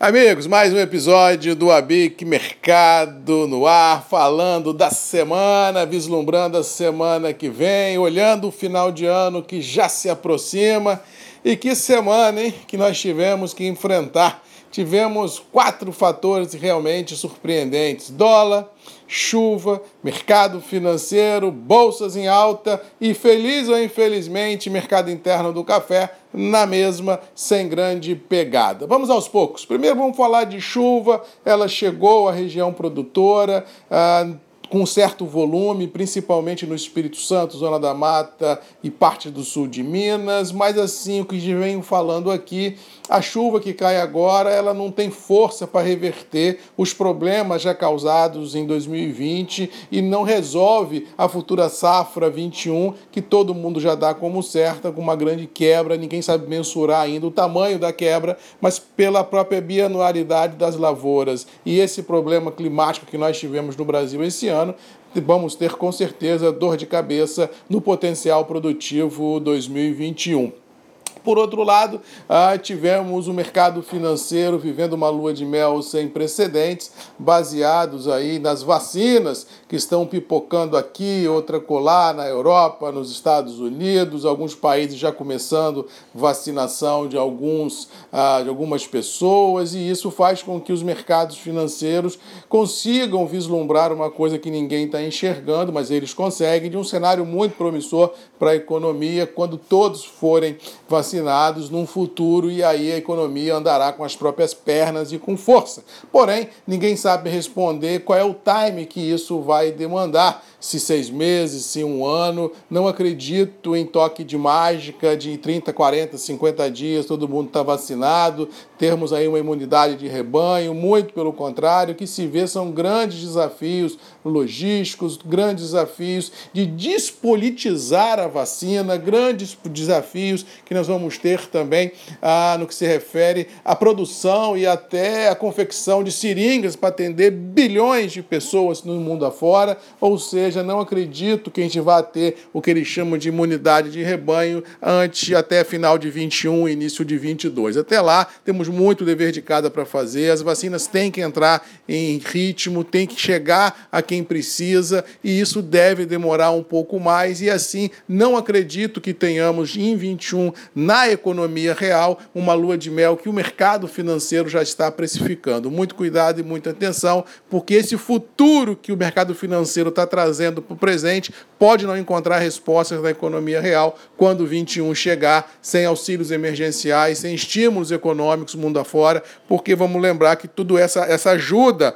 Amigos, mais um episódio do Abic Mercado no ar, falando da semana, vislumbrando a semana que vem, olhando o final de ano que já se aproxima. E que semana, hein, que nós tivemos que enfrentar tivemos quatro fatores realmente surpreendentes: dólar, chuva, mercado financeiro, bolsas em alta e, feliz ou infelizmente, mercado interno do café na mesma, sem grande pegada. Vamos aos poucos. Primeiro vamos falar de chuva, ela chegou à região produtora. Ah, com certo volume, principalmente no Espírito Santo, Zona da Mata e parte do sul de Minas, mas assim, o que venho falando aqui, a chuva que cai agora, ela não tem força para reverter os problemas já causados em 2020 e não resolve a futura safra 21, que todo mundo já dá como certa, com uma grande quebra, ninguém sabe mensurar ainda o tamanho da quebra, mas pela própria bianualidade das lavouras e esse problema climático que nós tivemos no Brasil esse ano, ano, vamos ter com certeza dor de cabeça no potencial produtivo 2021. Por outro lado, ah, tivemos o mercado financeiro vivendo uma lua de mel sem precedentes, baseados aí nas vacinas que estão pipocando aqui, outra colar na Europa, nos Estados Unidos, alguns países já começando vacinação de alguns ah, de algumas pessoas, e isso faz com que os mercados financeiros consigam vislumbrar uma coisa que ninguém está enxergando, mas eles conseguem, de um cenário muito promissor para a economia quando todos forem vacinados vacinados num futuro e aí a economia andará com as próprias pernas e com força. Porém, ninguém sabe responder qual é o time que isso vai demandar. Se seis meses, se um ano. Não acredito em toque de mágica de 30, 40, 50 dias, todo mundo está vacinado, termos aí uma imunidade de rebanho. Muito pelo contrário, o que se vê são grandes desafios logísticos, grandes desafios de despolitizar a vacina, grandes desafios que nós vamos ter também ah, no que se refere à produção e até à confecção de seringas para atender bilhões de pessoas no mundo afora. Ou seja, não acredito que a gente vá ter o que eles chamam de imunidade de rebanho antes até final de 21, início de 22. Até lá, temos muito dever de casa para fazer. As vacinas têm que entrar em ritmo, têm que chegar a quem precisa e isso deve demorar um pouco mais. E assim, não acredito que tenhamos em 21 na economia real uma lua de mel que o mercado financeiro já está precificando. Muito cuidado e muita atenção, porque esse futuro que o mercado financeiro está trazendo para o presente pode não encontrar respostas na economia real quando 21 chegar, sem auxílios emergenciais, sem estímulos econômicos mundo afora, porque vamos lembrar que tudo essa, essa ajuda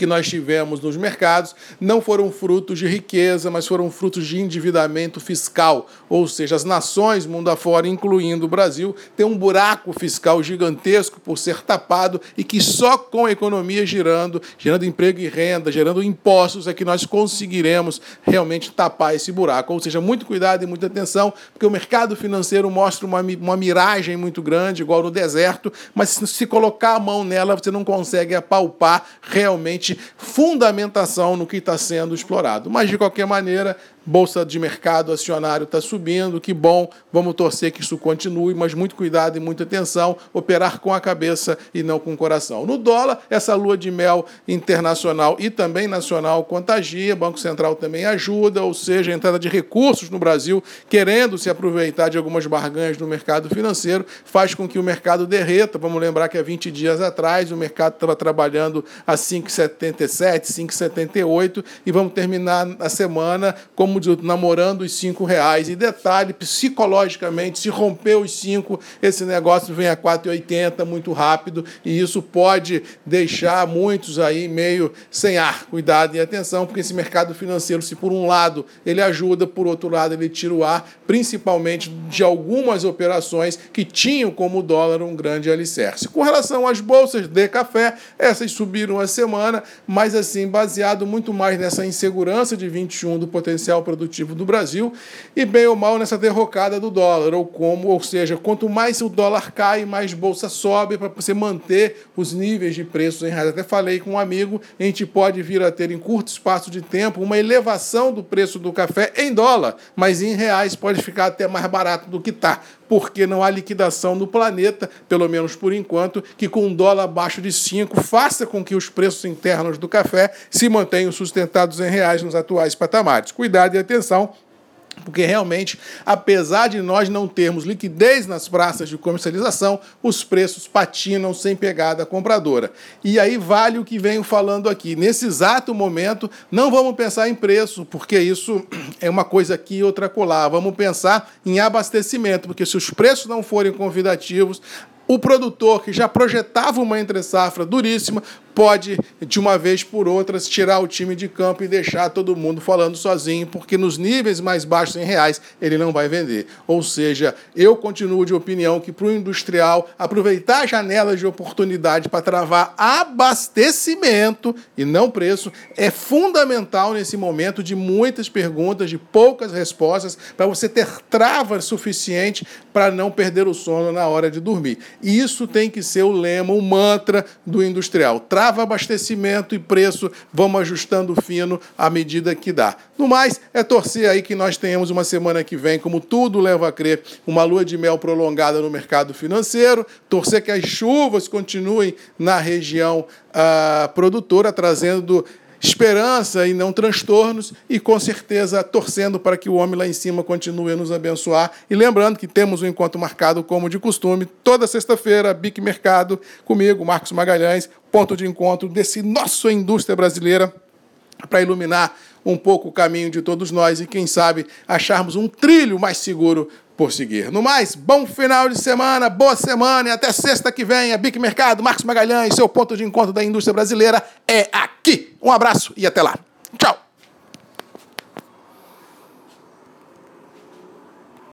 que nós tivemos nos mercados não foram frutos de riqueza, mas foram frutos de endividamento fiscal. Ou seja, as nações mundo afora, incluindo o Brasil, têm um buraco fiscal gigantesco por ser tapado e que só com a economia girando, gerando emprego e renda, gerando impostos, é que nós conseguiremos realmente tapar esse buraco. Ou seja, muito cuidado e muita atenção, porque o mercado financeiro mostra uma, uma miragem muito grande, igual no deserto, mas se colocar a mão nela, você não consegue apalpar realmente fundamentação no que está sendo explorado. Mas, de qualquer maneira, bolsa de mercado acionário está subindo, que bom, vamos torcer que isso continue, mas muito cuidado e muita atenção, operar com a cabeça e não com o coração. No dólar, essa lua de mel internacional e também nacional contagia, Banco Central também ajuda, ou seja, a entrada de recursos no Brasil, querendo se aproveitar de algumas barganhas no mercado financeiro, faz com que o mercado derreta. Vamos lembrar que há 20 dias atrás o mercado estava trabalhando a 5,77, 5,78 e vamos terminar a semana como namorando os cinco reais. E detalhe, psicologicamente, se romper os cinco, esse negócio vem a 4,80 muito rápido e isso pode deixar muitos aí meio sem ar. Cuidado e atenção, porque esse mercado financeiro, se por um lado ele ajuda, por outro lado ele tira o ar, principalmente de algumas operações que tinham como dólar um grande alicerce. Com relação às bolsas de café, essas subiram a semana, mas assim, baseado muito mais nessa insegurança de 21 do potencial produtivo do Brasil e bem ou mal nessa derrocada do dólar, ou como, ou seja, quanto mais o dólar cai, mais bolsa sobe para você manter os níveis de preços em reais. Até falei com um amigo, a gente pode vir a ter em curto espaço de tempo uma elevação do preço do café em dólar, mas em reais pode ficar até mais barato do que está porque não há liquidação no planeta, pelo menos por enquanto, que com um dólar abaixo de 5 faça com que os preços internos do café se mantenham sustentados em reais nos atuais patamares. Cuidado e atenção, porque realmente, apesar de nós não termos liquidez nas praças de comercialização, os preços patinam sem pegada compradora. E aí vale o que venho falando aqui. Nesse exato momento, não vamos pensar em preço, porque isso é uma coisa aqui e outra colar. Vamos pensar em abastecimento, porque se os preços não forem convidativos, o produtor que já projetava uma entre-safra duríssima pode, de uma vez por outras, tirar o time de campo e deixar todo mundo falando sozinho, porque nos níveis mais baixos em reais ele não vai vender. Ou seja, eu continuo de opinião que para o industrial aproveitar janelas de oportunidade para travar abastecimento e não preço é fundamental nesse momento de muitas perguntas, de poucas respostas, para você ter travas suficiente para não perder o sono na hora de dormir. Isso tem que ser o lema, o mantra do industrial trava abastecimento e preço, vamos ajustando fino à medida que dá. No mais, é torcer aí que nós tenhamos uma semana que vem, como tudo leva a crer, uma lua de mel prolongada no mercado financeiro, torcer que as chuvas continuem na região ah, produtora, trazendo esperança e não transtornos, e com certeza torcendo para que o homem lá em cima continue a nos abençoar. E lembrando que temos um encontro marcado, como de costume, toda sexta-feira, Bic Mercado, comigo, Marcos Magalhães, ponto de encontro desse nosso indústria brasileira, para iluminar um pouco o caminho de todos nós e, quem sabe, acharmos um trilho mais seguro por seguir. No mais, bom final de semana, boa semana e até sexta que vem. A Bic Mercado, Marcos Magalhães, seu ponto de encontro da indústria brasileira é aqui. Um abraço e até lá.